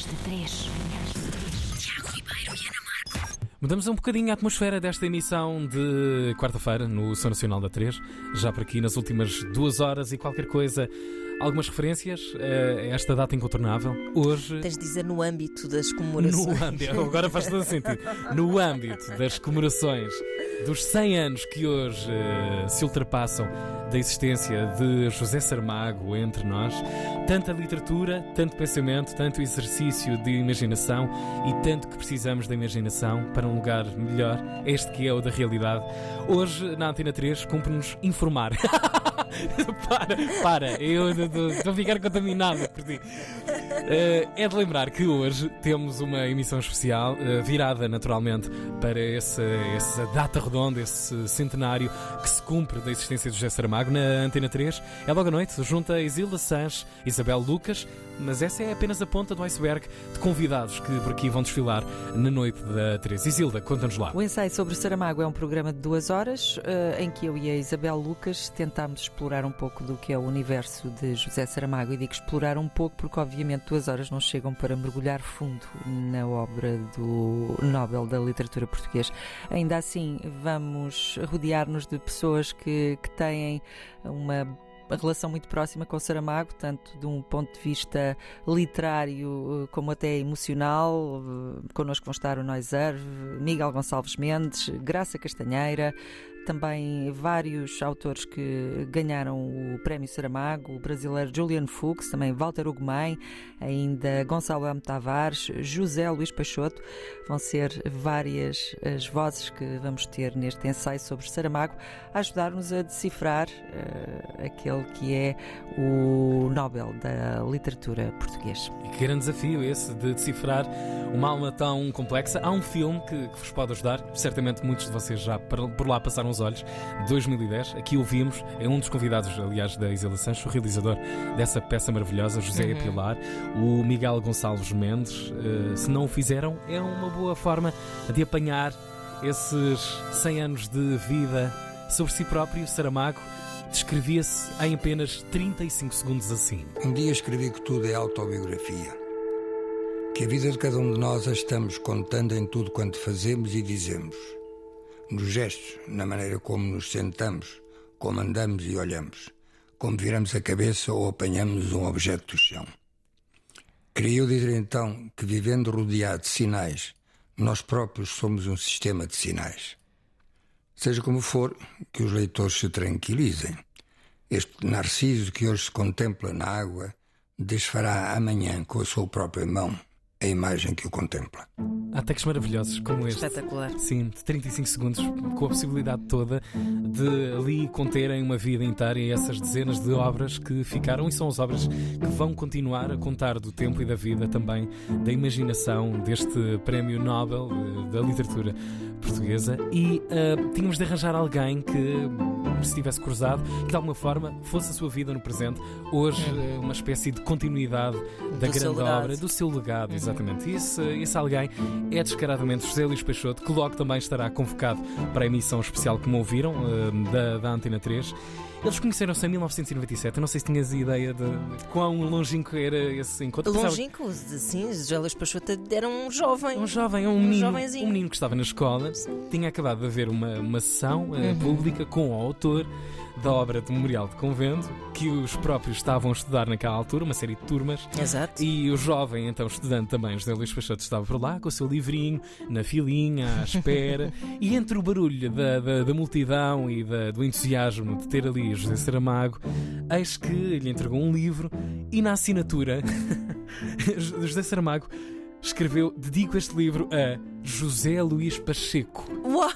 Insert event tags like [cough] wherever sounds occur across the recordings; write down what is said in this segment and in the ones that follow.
Manhãs de 3. Manhãs de 3. Tiago Ribeiro e Ana Marco. Mudamos um bocadinho a atmosfera desta emissão de quarta-feira no Som Nacional da 3. Já por aqui nas últimas duas horas e qualquer coisa, algumas referências a esta data incontornável. Hoje. Tens de dizer no âmbito das comemorações. No âmbito, agora faz todo sentido. [laughs] No âmbito das comemorações dos 100 anos que hoje uh, se ultrapassam da existência de José Saramago entre nós, tanta literatura, tanto pensamento, tanto exercício de imaginação e tanto que precisamos da imaginação para um lugar melhor, este que é o da realidade. Hoje, na Antena 3, cumpre-nos informar. [laughs] [laughs] para, para, eu estou a ficar contaminado por ti. Uh, é de lembrar que hoje temos uma emissão especial uh, virada naturalmente para essa, data redonda, esse centenário que se cumpre da existência de José Saramago na Antena 3. É logo à noite, junto a Isilda Sanches, Isabel Lucas, mas essa é apenas a ponta do iceberg de convidados que por aqui vão desfilar na noite da 3. Isilda, conta-nos lá. O ensaio sobre Saramago é um programa de duas horas uh, em que eu e a Isabel Lucas tentámos explorar um pouco do que é o universo de José Saramago. E digo explorar um pouco porque, obviamente, duas horas não chegam para mergulhar fundo na obra do Nobel da Literatura Português. Ainda assim, vamos rodear-nos de pessoas que, que têm uma uma relação muito próxima com Saramago, tanto de um ponto de vista literário como até emocional. Connosco vão estar o Noiser, Miguel Gonçalves Mendes, Graça Castanheira, também vários autores que ganharam o Prémio Saramago, o brasileiro Julian Fuchs, também Walter Ugumem, ainda Gonçalo M. Tavares, José Luís Peixoto. Vão ser várias as vozes que vamos ter neste ensaio sobre Saramago, a ajudar-nos a decifrar uh, aquele que é o Nobel da Literatura Português. E que grande desafio esse de decifrar uma alma tão complexa. Há um filme que, que vos pode ajudar, certamente muitos de vocês já por lá passaram os olhos, 2010. Aqui ouvimos, é um dos convidados, aliás, da Isela Sancho, o realizador dessa peça maravilhosa, José uhum. Pilar, o Miguel Gonçalves Mendes. Uh, se não o fizeram, é uma boa forma de apanhar esses 100 anos de vida sobre si próprio, Saramago. Descrevia-se em apenas 35 segundos assim. Um dia escrevi que tudo é autobiografia. Que a vida de cada um de nós a estamos contando em tudo quanto fazemos e dizemos nos gestos, na maneira como nos sentamos, como andamos e olhamos, como viramos a cabeça ou apanhamos um objeto do chão. Queria eu dizer então que, vivendo rodeado de sinais, nós próprios somos um sistema de sinais. Seja como for, que os leitores se tranquilizem. Este narciso que hoje se contempla na água desfará amanhã com a sua própria mão a imagem que o contempla. Há textos maravilhosos como este. Espetacular. Sim, de 35 segundos, com a possibilidade toda de ali conterem uma vida inteira e essas dezenas de obras que ficaram e são as obras que vão continuar a contar do tempo e da vida também, da imaginação deste Prémio Nobel eh, da Literatura Portuguesa. E uh, tínhamos de arranjar alguém que se tivesse cruzado, que de alguma forma fosse a sua vida no presente, hoje uh, uma espécie de continuidade da do grande obra, do seu legado, uhum. exatamente. E esse, esse alguém é descaradamente José Luís Peixoto, que logo também estará convocado para a emissão especial, como ouviram, uh, da, da Antena 3. Eles conheceram-se em 1997. Eu não sei se tinhas ideia de quão longínquo era esse encontro. Longínquo, sim. José Luís Peixoto era um jovem. Um jovem, um, um menino. Um menino que estava na escola. Sim. Tinha acabado de haver uma, uma sessão uh, uhum. pública com o autor da obra de Memorial de Convento, que os próprios estavam a estudar naquela altura, uma série de turmas. Exato. E o jovem, então estudante também, José Luís Peixoto, estava por lá com o seu livrinho, na filinha, à espera, [laughs] e entre o barulho da, da, da multidão e da, do entusiasmo de ter ali José Saramago, eis que lhe entregou um livro e na assinatura, [laughs] José Saramago escreveu: Dedico este livro a José Luís Pacheco. Uau!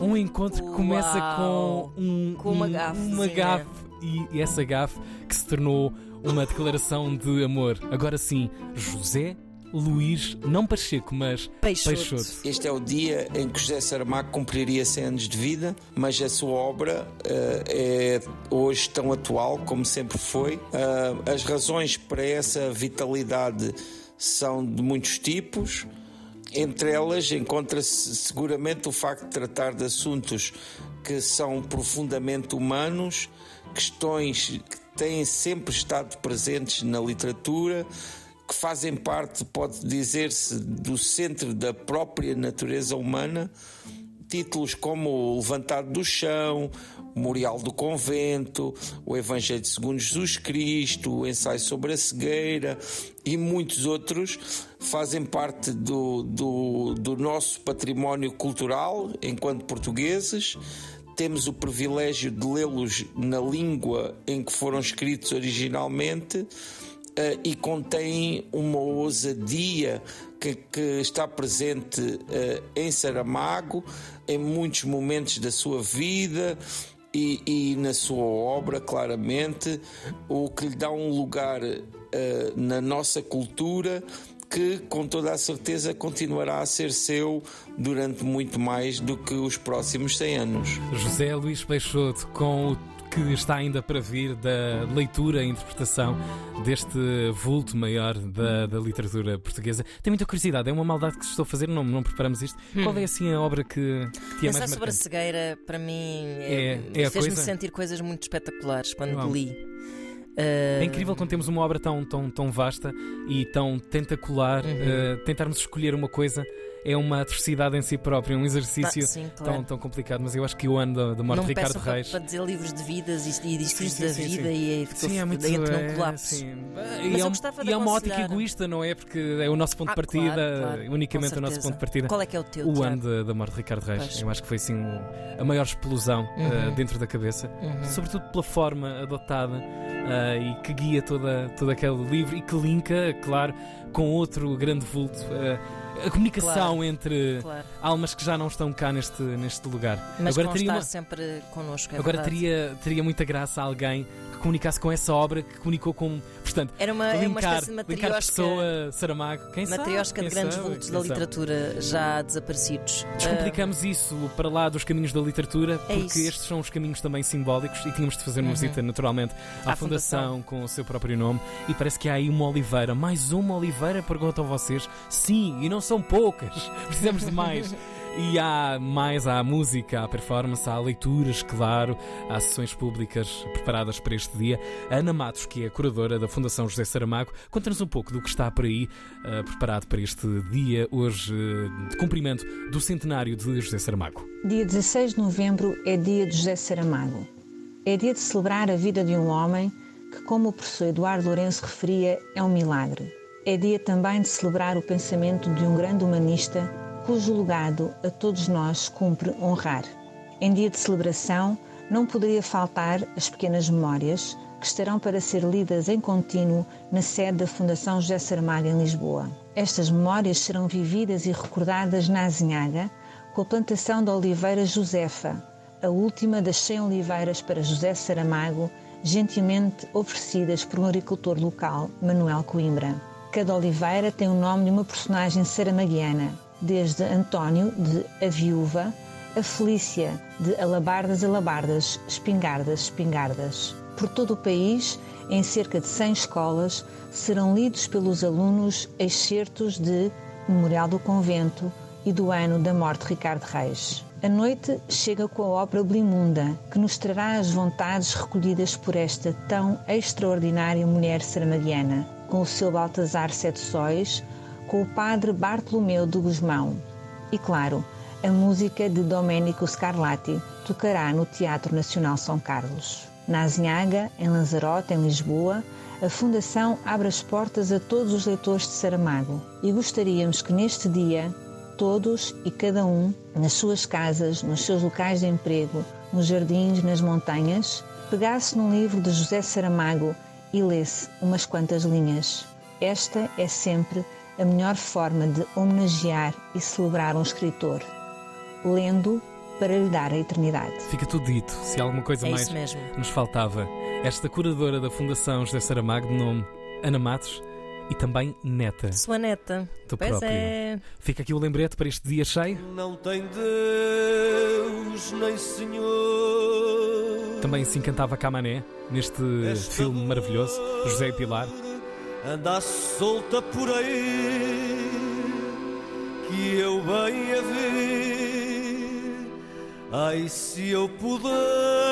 Um encontro que começa Uau. com um, com uma gafe. Uma gafe e, e essa gafe que se tornou uma declaração de amor. Agora sim, José Luís, não Pacheco, mas Peixoto. Peixoto. Este é o dia em que José Saramago cumpriria 100 anos de vida, mas a sua obra uh, é hoje tão atual como sempre foi. Uh, as razões para essa vitalidade são de muitos tipos. Entre elas encontra-se seguramente o facto de tratar de assuntos que são profundamente humanos, questões que têm sempre estado presentes na literatura, que fazem parte, pode dizer-se, do centro da própria natureza humana. Títulos como o Levantado do Chão, Memorial do Convento, o Evangelho segundo Jesus Cristo, o Ensaio sobre a Cegueira e muitos outros fazem parte do, do, do nosso património cultural enquanto portugueses. Temos o privilégio de lê-los na língua em que foram escritos originalmente Uh, e contém uma ousadia que, que está presente uh, em Saramago em muitos momentos da sua vida e, e, na sua obra, claramente, o que lhe dá um lugar uh, na nossa cultura que, com toda a certeza, continuará a ser seu durante muito mais do que os próximos 100 anos. José Luís Peixoto, com o que está ainda para vir da leitura e interpretação deste vulto maior da, da literatura portuguesa. Tenho muita curiosidade, é uma maldade que estou a fazer, não, não preparamos isto. Hum. Qual é assim a obra que, que é mais sobre a cegueira, para mim, é, é, é fez-me sentir coisas muito espetaculares quando li. É incrível quando temos uma obra tão, tão, tão vasta e tão tentacular, uhum. uh, tentarmos escolher uma coisa é uma atrocidade em si própria, um exercício sim, claro. tão, tão complicado. Mas eu acho que o ano da, da morte de Ricardo para, Reis. Para dizer livros de vidas e, edifícios da sim, vida e sim, é muito entra num colapso. Mas e, é, um, e é uma ótica egoísta, não é? Porque é o nosso ponto ah, de partida, claro, claro, unicamente o nosso ponto de partida. Qual é que é o teu? O ano da, da morte de Ricardo Reis. Pois. Eu acho que foi assim a maior explosão uhum. uh, dentro da cabeça, uhum. sobretudo pela forma adotada uh, e que guia toda, todo aquele livro e que linka, claro, com outro grande vulto. Uh, a comunicação claro, entre claro. almas que já não estão cá neste, neste lugar. Mas agora teria uma... sempre connosco. É agora teria, teria muita graça alguém que comunicasse com essa obra que comunicou com. Portanto, Era uma, linkar, uma espécie de matriosca, pessoa, Saramago, quem matriosca sabe, de grandes sabe, vultos da literatura já desaparecidos. Descomplicamos uh... isso para lá dos caminhos da literatura, é porque é estes são os caminhos também simbólicos e tínhamos de fazer uma uhum. visita naturalmente à, à fundação, fundação, com o seu próprio nome. E parece que há aí uma oliveira, mais uma oliveira, perguntam a vocês. Sim, e não são poucas, [laughs] precisamos de mais. E há mais, há música, há performance, há leituras, claro, há sessões públicas preparadas para este dia. Ana Matos, que é a curadora da Fundação José Saramago, conta-nos um pouco do que está por aí uh, preparado para este dia, hoje, uh, de cumprimento do centenário de José Saramago. Dia 16 de novembro é dia de José Saramago. É dia de celebrar a vida de um homem que, como o professor Eduardo Lourenço referia, é um milagre. É dia também de celebrar o pensamento de um grande humanista cujo legado a todos nós cumpre honrar. Em dia de celebração, não poderia faltar as pequenas memórias que estarão para ser lidas em contínuo na sede da Fundação José Saramago em Lisboa. Estas memórias serão vividas e recordadas na Azinhaga com a plantação da oliveira Josefa, a última das 100 oliveiras para José Saramago, gentilmente oferecidas por um agricultor local, Manuel Coimbra. Cada oliveira tem o nome de uma personagem saramaguiana desde António de A Viúva a Felícia de Alabardas Alabardas, Espingardas Espingardas. Por todo o país, em cerca de 100 escolas, serão lidos pelos alunos excertos de Memorial do Convento e do ano da morte de Ricardo Reis. A noite chega com a ópera Blimunda, que nos trará as vontades recolhidas por esta tão extraordinária mulher saramaguiana, com o seu Baltazar Sete Sóis, com o padre Bartolomeu de Guzmão. E claro, a música de Domenico Scarlatti tocará no Teatro Nacional São Carlos. Na Azinhaga, em Lanzarote, em Lisboa, a Fundação abre as portas a todos os leitores de Saramago e gostaríamos que neste dia todos e cada um, nas suas casas, nos seus locais de emprego, nos jardins, nas montanhas, pegasse num livro de José Saramago e lesse umas quantas linhas. Esta é sempre a melhor forma de homenagear e celebrar um escritor, lendo para lhe dar a eternidade. Fica tudo dito. Se alguma coisa é mais nos faltava, esta curadora da Fundação José Saramago, de nome Ana Matos, e também neta. Sua neta. Tu pois própria. É. Fica aqui o lembrete para este dia cheio. Não tem Deus nem Senhor. Também se encantava Camané neste Esta filme maravilhoso, José e Pilar anda solta por aí que eu bem a ver. Ai, se eu puder